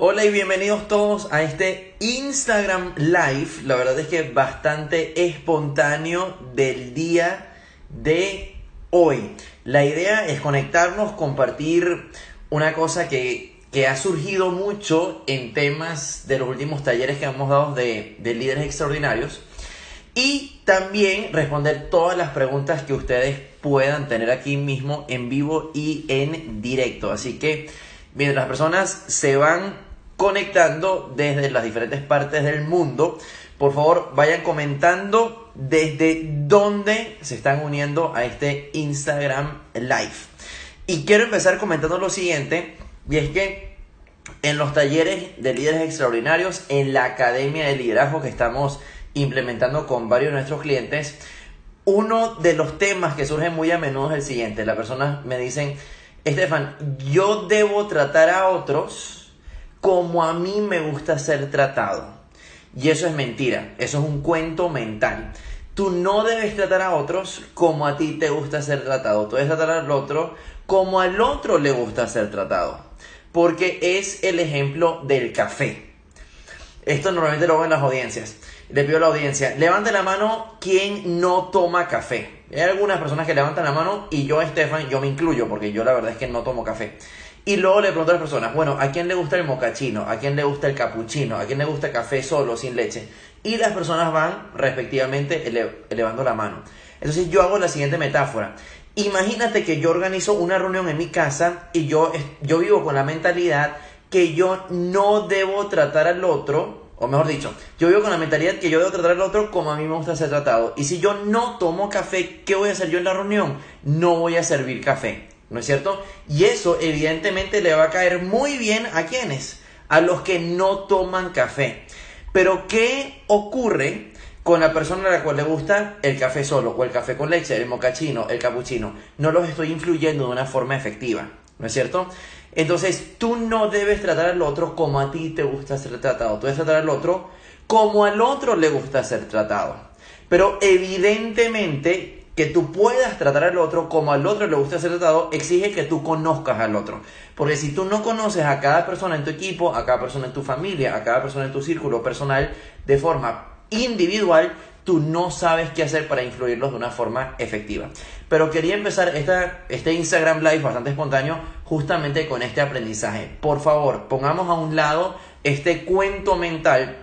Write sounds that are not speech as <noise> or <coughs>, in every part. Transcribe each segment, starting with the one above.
Hola y bienvenidos todos a este Instagram Live. La verdad es que bastante espontáneo del día de hoy. La idea es conectarnos, compartir una cosa que, ha surgido mucho en temas de los últimos talleres que hemos dado de, de líderes extraordinarios. Y también responder todas las preguntas que ustedes puedan tener aquí mismo en vivo y en directo. Así que mientras las personas se van conectando desde las diferentes partes del mundo. Por favor, vayan comentando desde dónde se están uniendo a este Instagram Live. Y quiero empezar comentando lo siguiente, y es que en los talleres de líderes extraordinarios, en la Academia de Liderazgo que estamos implementando con varios de nuestros clientes, uno de los temas que surge muy a menudo es el siguiente. Las personas me dicen, Estefan, yo debo tratar a otros como a mí me gusta ser tratado. Y eso es mentira, eso es un cuento mental. Tú no debes tratar a otros como a ti te gusta ser tratado. Tú debes tratar al otro como al otro le gusta ser tratado. Porque es el ejemplo del café. Esto normalmente lo hago en las audiencias. Le pido a la audiencia, levante la mano quien no toma café. Hay algunas personas que levantan la mano y yo, Estefan, yo me incluyo porque yo la verdad es que no tomo café. Y luego le pregunto a las personas, bueno, ¿a quién le gusta el mocachino? ¿A quién le gusta el capuchino? ¿A quién le gusta el café solo, sin leche? Y las personas van respectivamente elevando la mano. Entonces yo hago la siguiente metáfora. Imagínate que yo organizo una reunión en mi casa y yo, yo vivo con la mentalidad que yo no debo tratar al otro, o mejor dicho, yo vivo con la mentalidad que yo debo tratar al otro como a mí me gusta ser tratado. Y si yo no tomo café, ¿qué voy a hacer yo en la reunión? No voy a servir café. ¿No es cierto? Y eso evidentemente le va a caer muy bien a quienes? A los que no toman café. Pero ¿qué ocurre con la persona a la cual le gusta el café solo o el café con leche, el mocachino, el cappuccino? No los estoy influyendo de una forma efectiva. ¿No es cierto? Entonces tú no debes tratar al otro como a ti te gusta ser tratado. Tú debes tratar al otro como al otro le gusta ser tratado. Pero evidentemente que tú puedas tratar al otro como al otro le gusta ser tratado, exige que tú conozcas al otro. Porque si tú no conoces a cada persona en tu equipo, a cada persona en tu familia, a cada persona en tu círculo personal de forma individual, tú no sabes qué hacer para influirlos de una forma efectiva. Pero quería empezar esta, este Instagram Live bastante espontáneo justamente con este aprendizaje. Por favor, pongamos a un lado este cuento mental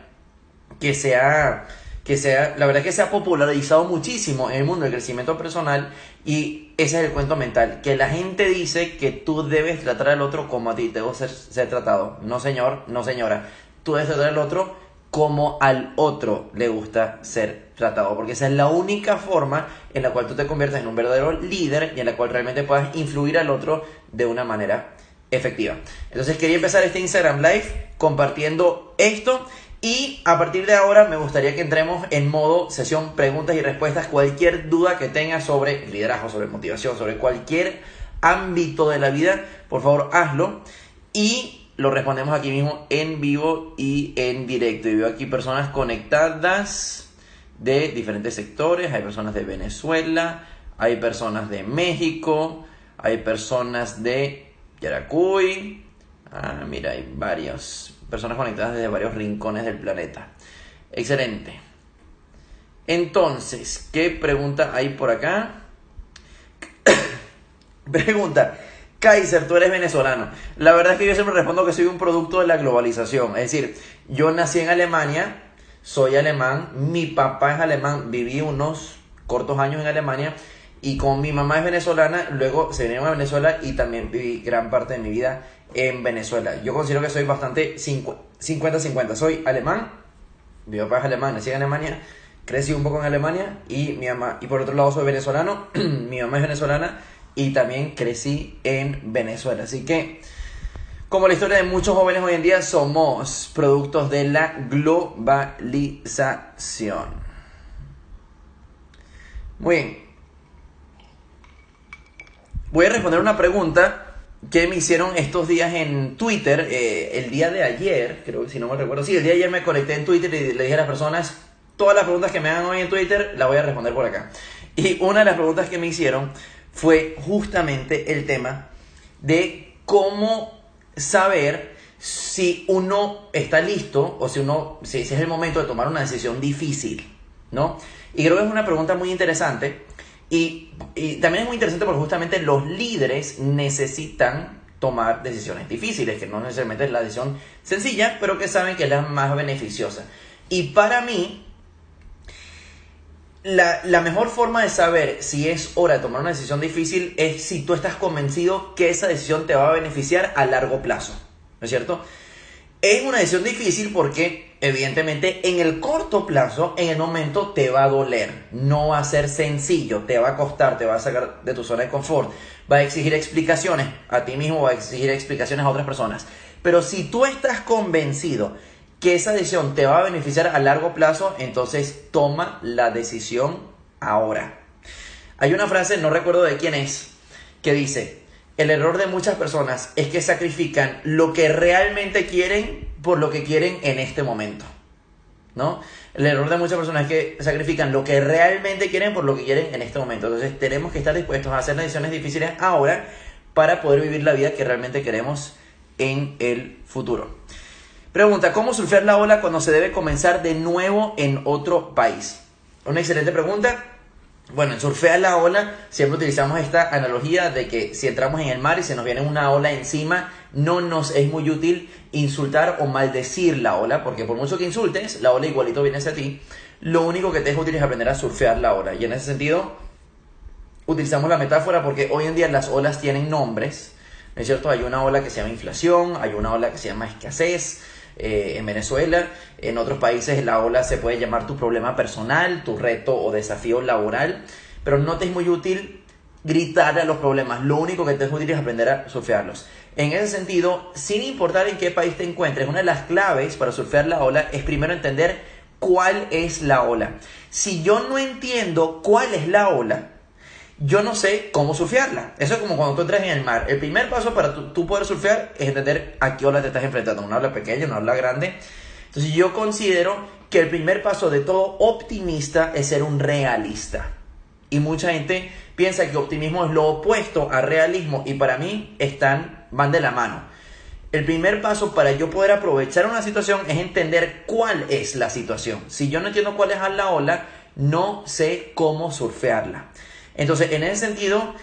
que sea que sea, la verdad que se ha popularizado muchísimo en el mundo del crecimiento personal y ese es el cuento mental, que la gente dice que tú debes tratar al otro como a ti te ser, ser tratado. No señor, no señora, tú debes tratar al otro como al otro le gusta ser tratado, porque esa es la única forma en la cual tú te conviertes en un verdadero líder y en la cual realmente puedas influir al otro de una manera efectiva. Entonces quería empezar este Instagram Live compartiendo esto y a partir de ahora me gustaría que entremos en modo sesión preguntas y respuestas. Cualquier duda que tengas sobre liderazgo, sobre motivación, sobre cualquier ámbito de la vida, por favor hazlo. Y lo respondemos aquí mismo en vivo y en directo. Y veo aquí personas conectadas de diferentes sectores. Hay personas de Venezuela, hay personas de México, hay personas de Yaracuy. Ah, mira, hay varios, personas conectadas desde varios rincones del planeta. Excelente. Entonces, ¿qué pregunta hay por acá? <coughs> pregunta, Kaiser, tú eres venezolano. La verdad es que yo siempre respondo que soy un producto de la globalización. Es decir, yo nací en Alemania, soy alemán, mi papá es alemán, viví unos cortos años en Alemania y como mi mamá es venezolana, luego se vinieron a Venezuela y también viví gran parte de mi vida en Venezuela. Yo considero que soy bastante 50-50. Soy alemán, mi papá es alemán, nací en Alemania, crecí un poco en Alemania y mi mamá, y por otro lado soy venezolano, <clears throat> mi mamá es venezolana y también crecí en Venezuela. Así que, como la historia de muchos jóvenes hoy en día, somos productos de la globalización. Muy bien. Voy a responder una pregunta que me hicieron estos días en Twitter. Eh, el día de ayer, creo que si no me recuerdo, sí, el día de ayer me conecté en Twitter y le dije a las personas, todas las preguntas que me hagan hoy en Twitter las voy a responder por acá. Y una de las preguntas que me hicieron fue justamente el tema de cómo saber si uno está listo o si uno si, es el momento de tomar una decisión difícil, ¿no? Y creo que es una pregunta muy interesante y, también es muy interesante porque justamente los líderes necesitan tomar decisiones difíciles, que no necesariamente es la decisión sencilla, pero que saben que es la más beneficiosa. Y para mí, la, la, mejor forma de saber si es hora de tomar una decisión difícil es si tú estás convencido que esa decisión te va a beneficiar a largo plazo. ¿No es cierto? Es una decisión difícil porque, evidentemente, en el corto plazo, en el momento, te va a doler. No va a ser sencillo, te va a costar, te va a sacar de tu zona de confort. Va a exigir explicaciones a ti mismo, va a exigir explicaciones a otras personas. Pero si tú estás convencido que esa decisión te va a beneficiar a largo plazo, entonces toma la decisión ahora. Hay una frase, no recuerdo de quién es, que dice, el error de muchas personas es que sacrifican lo que realmente quieren por lo que quieren en este momento. ¿No? El error de muchas personas es que sacrifican lo que realmente quieren por lo que quieren en este momento. Entonces tenemos que estar dispuestos a hacer decisiones difíciles ahora para poder vivir la vida que realmente queremos en el futuro. Pregunta, ¿cómo surfear la ola cuando se debe comenzar de nuevo en otro país? Una excelente pregunta. Bueno, en surfear la ola siempre utilizamos esta analogía de que si entramos en el mar y se nos viene una ola encima, no nos es muy útil insultar o maldecir la ola, porque por mucho que insultes, la ola igualito viene hacia ti. Lo único que te es útil es aprender a surfear la ola. Y en ese sentido, utilizamos la metáfora porque hoy en día las olas tienen nombres. ¿Es cierto? Hay una ola que se llama inflación, hay una ola que se llama escasez, eh, en Venezuela. En otros países la ola se puede llamar tu problema personal, tu reto o desafío laboral, pero no te es muy útil gritar a los problemas. Lo único que te es útil es aprender a surfearlos. En ese sentido, sin importar en qué país te encuentres, una de las claves para surfear la ola es primero entender cuál es la ola. Si yo no entiendo cuál es la ola, yo no sé cómo surfearla. Eso es como cuando tú entras en el mar. El primer paso para tú, poder surfear es entender a qué ola te estás enfrentando. Una ola pequeña, una ola grande. Entonces yo considero que el primer paso de todo optimista es ser un realista. Y mucha gente piensa que optimismo es lo opuesto a realismo y para mí están, van de la mano. El primer paso para yo poder aprovechar una situación es entender cuál es la situación. Si yo no entiendo cuál es la ola, no sé cómo surfearla. Entonces, en ese sentido,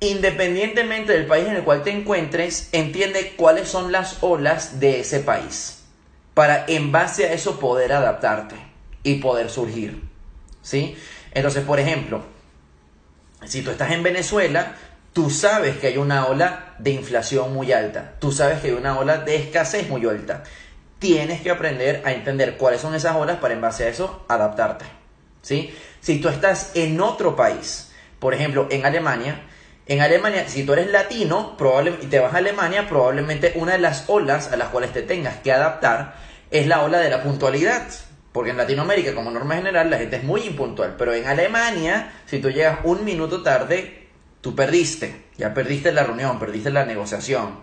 independientemente del país en el cual te encuentres, entiende cuáles son las olas de ese país para en base a eso poder adaptarte y poder surgir. ¿Sí? Entonces, por ejemplo, si tú estás en Venezuela, tú sabes que hay una ola de inflación muy alta, tú sabes que hay una ola de escasez muy alta. Tienes que aprender a entender cuáles son esas olas para en base a eso adaptarte. Si tú estás en otro país, por ejemplo, en Alemania, en Alemania, si tú eres latino y te vas a Alemania, probablemente una de las olas a las cuales te tengas que adaptar es la ola de la puntualidad. Porque en Latinoamérica, como norma general, la gente es muy impuntual. Pero en Alemania, si tú llegas un minuto tarde, tú perdiste. Ya perdiste la reunión, perdiste la negociación.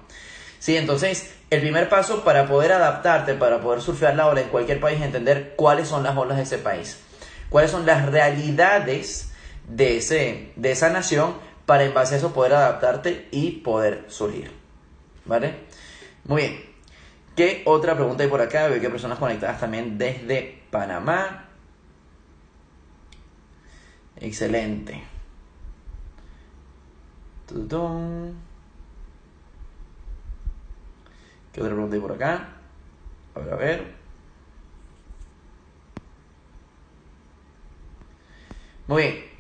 Sí, entonces, el primer paso para poder adaptarte, para poder surfear la ola en cualquier país, entender cuáles son las olas de ese país cuáles son las realidades de, ese, de esa nación para en base a eso poder adaptarte y poder surgir. ¿Vale? Muy bien. ¿Qué otra pregunta hay por acá? Veo que hay personas conectadas también desde Panamá. Excelente. ¿Qué otra pregunta hay por acá? A ver, a ver. Muy bien.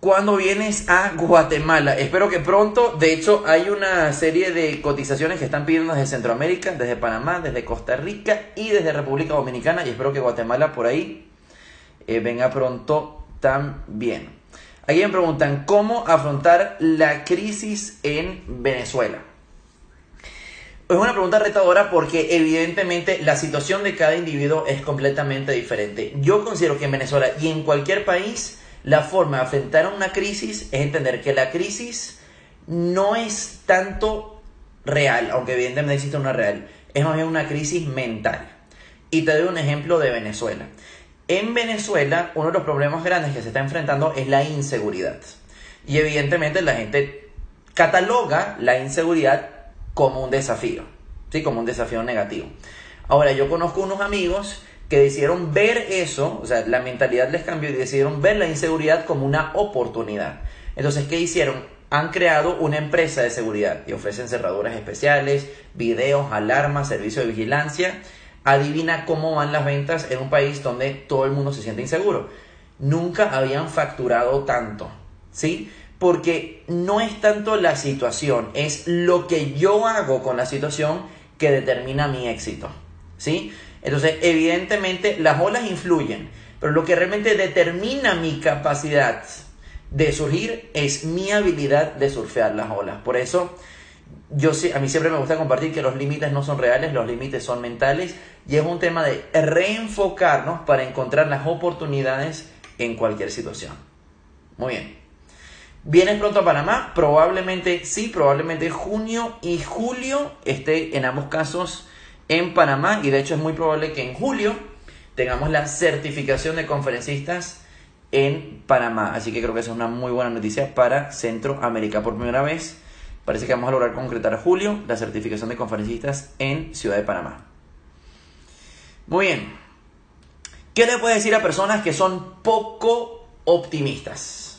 Cuando vienes a Guatemala, espero que pronto, de hecho hay una serie de cotizaciones que están pidiendo desde Centroamérica, desde Panamá, desde Costa Rica y desde República Dominicana y espero que Guatemala por ahí eh, venga pronto también. Aquí me preguntan cómo afrontar la crisis en Venezuela. Es una pregunta retadora porque evidentemente la situación de cada individuo es completamente diferente. Yo considero que en Venezuela y en cualquier país la forma de afrontar una crisis es entender que la crisis no es tanto real, aunque evidentemente existe una real, es más bien una crisis mental. Y te doy un ejemplo de Venezuela. En Venezuela uno de los problemas grandes que se está enfrentando es la inseguridad. Y evidentemente la gente cataloga la inseguridad como un desafío, ¿sí? Como un desafío negativo. Ahora, yo conozco unos amigos que decidieron ver eso, o sea, la mentalidad les cambió y decidieron ver la inseguridad como una oportunidad. Entonces, ¿qué hicieron? Han creado una empresa de seguridad y ofrecen cerraduras especiales, videos, alarmas, servicio de vigilancia. Adivina cómo van las ventas en un país donde todo el mundo se siente inseguro. Nunca habían facturado tanto, ¿sí? Porque no es tanto la situación, es lo que yo hago con la situación que determina mi éxito, ¿sí? Entonces, evidentemente, las olas influyen, pero lo que realmente determina mi capacidad de surgir es mi habilidad de surfear las olas. Por eso, yo a mí siempre me gusta compartir que los límites no son reales, los límites son mentales y es un tema de reenfocarnos para encontrar las oportunidades en cualquier situación. Muy bien. ¿Vienes pronto a Panamá? Probablemente sí, probablemente junio y julio esté en ambos casos en Panamá y de hecho es muy probable que en julio tengamos la certificación de conferencistas en Panamá. Así que creo que es una muy buena noticia para Centroamérica. Por primera vez parece que vamos a lograr concretar julio la certificación de conferencistas en Ciudad de Panamá. Muy bien. ¿Qué le puedo decir a personas que son poco optimistas?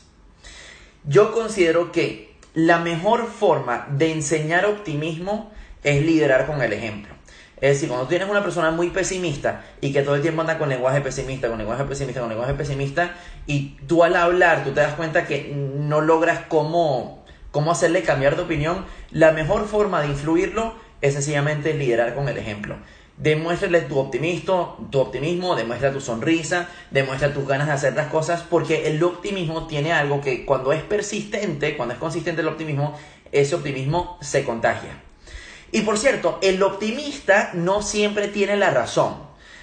Yo considero que la mejor forma de enseñar optimismo es liderar con el ejemplo. Es decir, cuando tienes una persona muy pesimista y que todo el tiempo anda con lenguaje pesimista, con lenguaje pesimista, con lenguaje pesimista, y tú al hablar, tú te das cuenta que no logras cómo, cómo hacerle cambiar de opinión, la mejor forma de influirlo es sencillamente liderar con el ejemplo. Demuéstrale tu optimismo, tu optimismo, demuestra tu sonrisa, demuestra tus ganas de hacer las cosas, porque el optimismo tiene algo que cuando es persistente, cuando es consistente el optimismo, ese optimismo se contagia. Y por cierto, el optimista no siempre tiene la razón.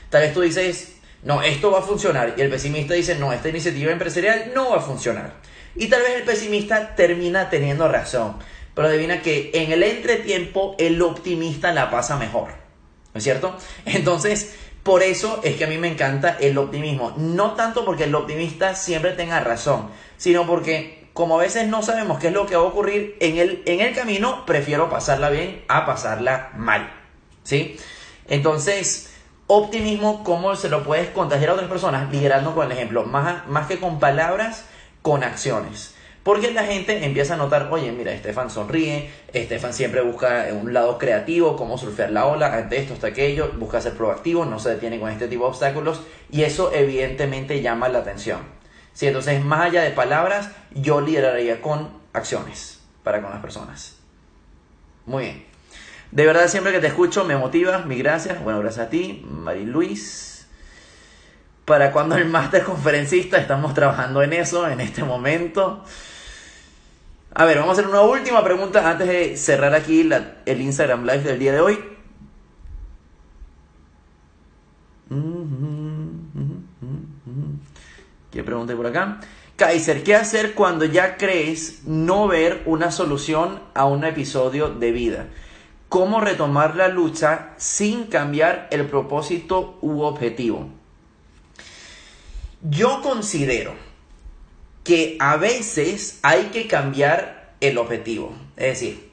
Tal vez tú dices, no, esto va a funcionar. Y el pesimista dice, no, esta iniciativa empresarial no va a funcionar. Y tal vez el pesimista termina teniendo razón. Pero adivina que en el entretiempo el optimista la pasa mejor. ¿No es cierto? Entonces, por eso es que a mí me encanta el optimismo. No tanto porque el optimista siempre tenga razón, sino porque como a veces no sabemos qué es lo que va a ocurrir en el, en el camino, prefiero pasarla bien a pasarla mal. ¿Sí? Entonces, optimismo, ¿cómo se lo puedes contagiar a otras personas? Liderando con el ejemplo, más, más que con palabras, con acciones. Porque la gente empieza a notar, oye, mira, Estefan sonríe, Estefan siempre busca un lado creativo, cómo surfear la ola, ante esto, hasta aquello, busca ser proactivo, no se detiene con este tipo de obstáculos y eso evidentemente llama la atención. Sí, entonces, más allá de palabras, yo lideraría con acciones para con las personas. Muy bien. De verdad, siempre que te escucho me motivas. Mi gracias. Bueno, gracias a ti, Mari Luis. ¿Para cuando el máster conferencista? Estamos trabajando en eso en este momento. A ver, vamos a hacer una última pregunta antes de cerrar aquí el Instagram Live del día de hoy. ¿Qué pregunta por acá? Kaiser, ¿qué hacer cuando ya crees no ver una solución a un episodio de vida? ¿Cómo retomar la lucha sin cambiar el propósito u objetivo? Yo considero que a veces hay que cambiar el objetivo. Es decir,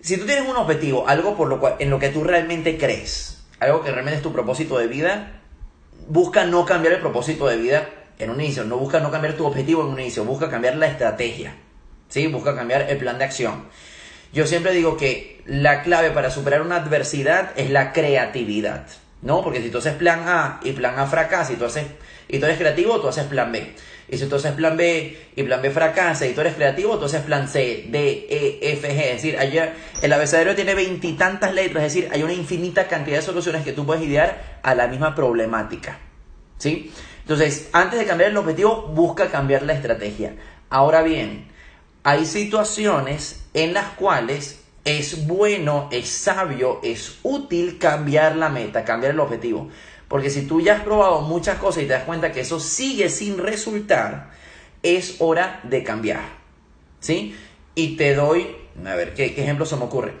si tú tienes un objetivo, algo por lo cual, en lo que tú realmente crees, algo que realmente es tu propósito de vida, busca no cambiar el propósito de vida en un inicio. No busca no cambiar tu objetivo en un inicio, busca cambiar la estrategia. ¿sí? Busca cambiar el plan de acción. Yo siempre digo que la clave para superar una adversidad es la creatividad. ¿no? Porque si tú haces plan A y plan A fracasa y tú, haces, y tú eres creativo, tú haces plan B. Y si tú haces plan B y plan B fracasa y tú eres creativo, tú haces plan C, D, E, F, G. Es decir, el abecedario tiene veintitantas letras, es decir, hay una infinita cantidad de soluciones que tú puedes idear a la misma problemática. ¿Sí? Entonces, antes de cambiar el objetivo, busca cambiar la estrategia. Ahora bien, hay situaciones en las cuales es bueno, es sabio, es útil cambiar la meta, cambiar el objetivo. Porque si tú ya has probado muchas cosas y te das cuenta que eso sigue sin resultar, es hora de cambiar. ¿Sí? Y te doy, a ver, ¿qué, qué ejemplo se me ocurre?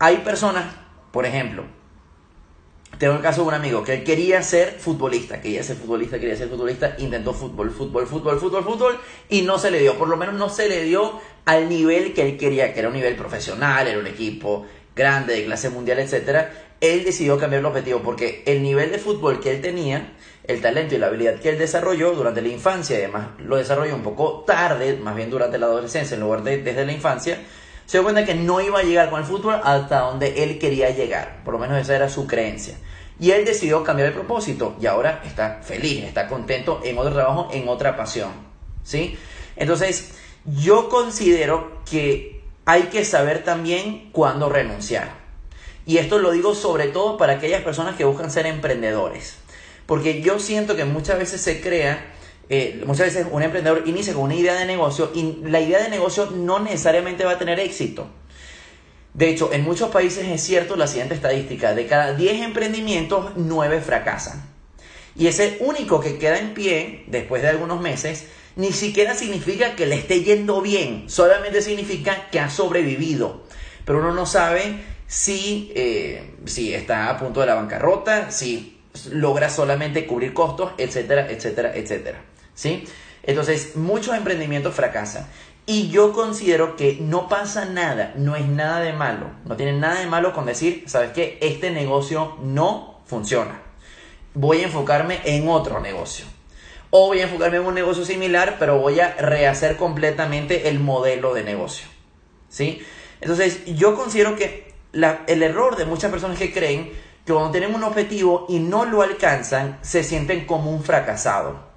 Hay personas, por ejemplo, tengo el caso de un amigo que quería ser futbolista, quería ser futbolista, quería ser futbolista, intentó fútbol, fútbol, fútbol, fútbol, fútbol y no se le dio, por lo menos no se le dio al nivel que él quería, que era un nivel profesional, era un equipo grande, de clase mundial, etcétera, él decidió cambiar el objetivo porque el nivel de fútbol que él tenía, el talento y la habilidad que él desarrolló durante la infancia, además lo desarrolló un poco tarde, más bien durante la adolescencia en lugar de desde la infancia, se dio cuenta que no iba a llegar con el fútbol hasta donde él quería llegar, por lo menos esa era su creencia. Y él decidió cambiar el propósito y ahora está feliz, está contento en otro trabajo, en otra pasión. ¿Sí? Entonces, yo considero que hay que saber también cuándo renunciar. Y esto lo digo sobre todo para aquellas personas que buscan ser emprendedores. Porque yo siento que muchas veces se crea, eh, muchas veces un emprendedor inicia con una idea de negocio y la idea de negocio no necesariamente va a tener éxito. De hecho, en muchos países es cierto la siguiente estadística, de cada 10 emprendimientos, 9 fracasan. Y ese único que queda en pie después de algunos meses ni siquiera significa que le esté yendo bien, solamente significa que ha sobrevivido. Pero uno no sabe si, eh, si está a punto de la bancarrota, si logra solamente cubrir costos, etcétera, etcétera, etcétera. ¿Sí? Entonces, muchos emprendimientos fracasan. Y yo considero que no pasa nada, no es nada de malo, no tiene nada de malo con decir, ¿sabes qué? Este negocio no funciona. Voy a enfocarme en otro negocio. O voy a enfocarme en un negocio similar, pero voy a rehacer completamente el modelo de negocio. ¿Sí? Entonces, yo considero que el error de muchas personas que creen que cuando tienen un objetivo y no lo alcanzan, se sienten como un fracasado.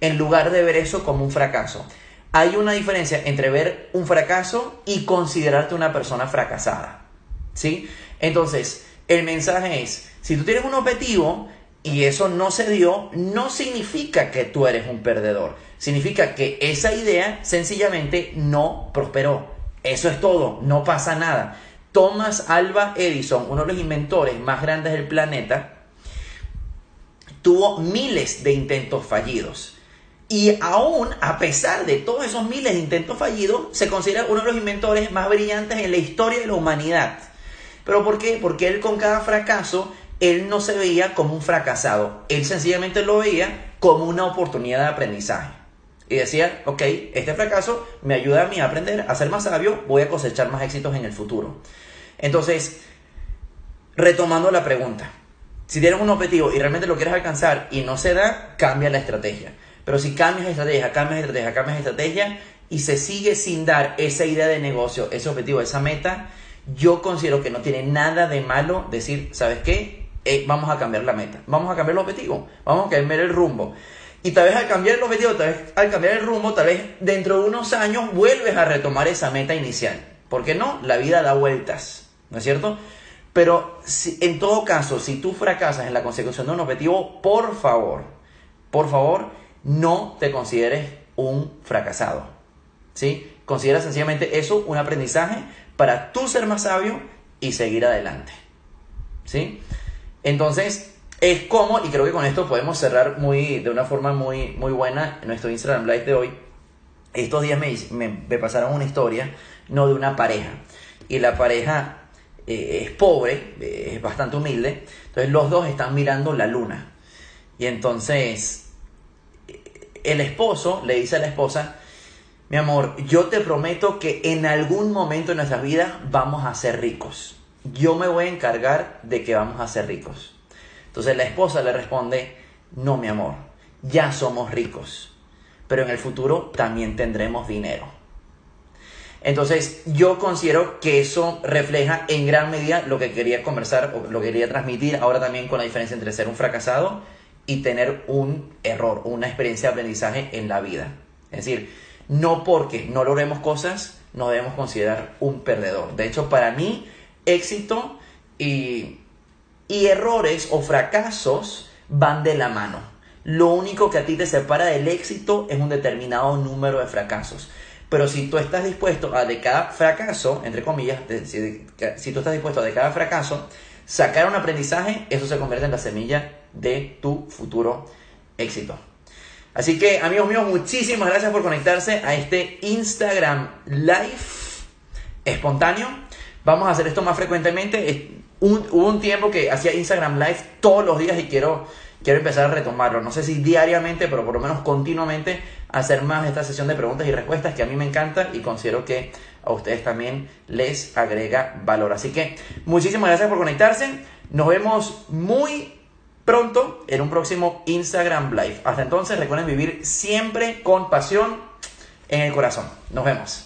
En lugar de ver eso como un fracaso. Hay una diferencia entre ver un fracaso y considerarte una persona fracasada. ¿Sí? Entonces, el mensaje es, si tú tienes un objetivo y eso no se dio, no significa que tú eres un perdedor. Significa que esa idea sencillamente no prosperó. Eso es todo, no pasa nada. Thomas Alva Edison, uno de los inventores más grandes del planeta, tuvo miles de intentos fallidos. Y aún, a pesar de todos esos miles de intentos fallidos, se considera uno de los inventores más brillantes en la historia de la humanidad. ¿Pero por qué? Porque él con cada fracaso, él no se veía como un fracasado. Él sencillamente lo veía como una oportunidad de aprendizaje. Y decía, ok, este fracaso me ayuda a mí a aprender, a ser más sabio, voy a cosechar más éxitos en el futuro. Entonces, retomando la pregunta, si tienes un objetivo y realmente lo quieres alcanzar y no se da, cambia la estrategia. Pero si cambias estrategia, cambias estrategia, cambias estrategia y se sigue sin dar esa idea de negocio, ese objetivo, esa meta, yo considero que no tiene nada de malo decir, ¿sabes qué? Eh, vamos a cambiar la meta, vamos a cambiar el objetivo, vamos a cambiar el rumbo. Y tal vez al cambiar el objetivo, tal vez al cambiar el rumbo, tal vez dentro de unos años vuelves a retomar esa meta inicial. ¿Por qué no? La vida da vueltas. ¿no es cierto? Pero en todo caso, si tú fracasas en la consecución de un objetivo, por favor, por favor, no te consideres un fracasado. ¿Sí? Considera sencillamente eso un aprendizaje para tú ser más sabio y seguir adelante. ¿Sí? Entonces, es como, y creo que con esto podemos cerrar muy, de una forma muy, muy buena nuestro Instagram Live de hoy. Estos días me, me, me pasaron una historia, no de una pareja. Y la pareja eh, es pobre, eh, es bastante humilde, entonces los dos están mirando la luna. Y entonces el esposo le dice a la esposa, mi amor, yo te prometo que en algún momento de nuestras vidas vamos a ser ricos. Yo me voy a encargar de que vamos a ser ricos. Entonces la esposa le responde, no, mi amor, ya somos ricos, pero en el futuro también tendremos dinero. Entonces, yo considero que eso refleja en gran medida lo que quería conversar o lo que quería transmitir ahora también con la diferencia entre ser un fracasado y tener un error, una experiencia de aprendizaje en la vida. Es decir, no porque no logremos cosas, nos debemos considerar un perdedor. De hecho, para mí, éxito y, y errores o fracasos van de la mano. Lo único que a ti te separa del éxito es un determinado número de fracasos. Pero si tú estás dispuesto a de cada fracaso, entre comillas, si, tú estás dispuesto a de cada fracaso sacar un aprendizaje, eso se convierte en la semilla de tu futuro éxito. Así que amigos míos, muchísimas gracias por conectarse a este Instagram Live espontáneo. Vamos a hacer esto más frecuentemente. Hubo un tiempo que hacía Instagram Live todos los días y quiero quiero empezar a retomarlo. No sé si diariamente, pero por lo menos continuamente hacer más esta sesión de preguntas y respuestas que a mí me encanta y considero que a ustedes también les agrega valor. Así que muchísimas gracias por conectarse. Nos vemos muy pronto en un próximo Instagram Live. Hasta entonces recuerden vivir siempre con pasión en el corazón. Nos vemos.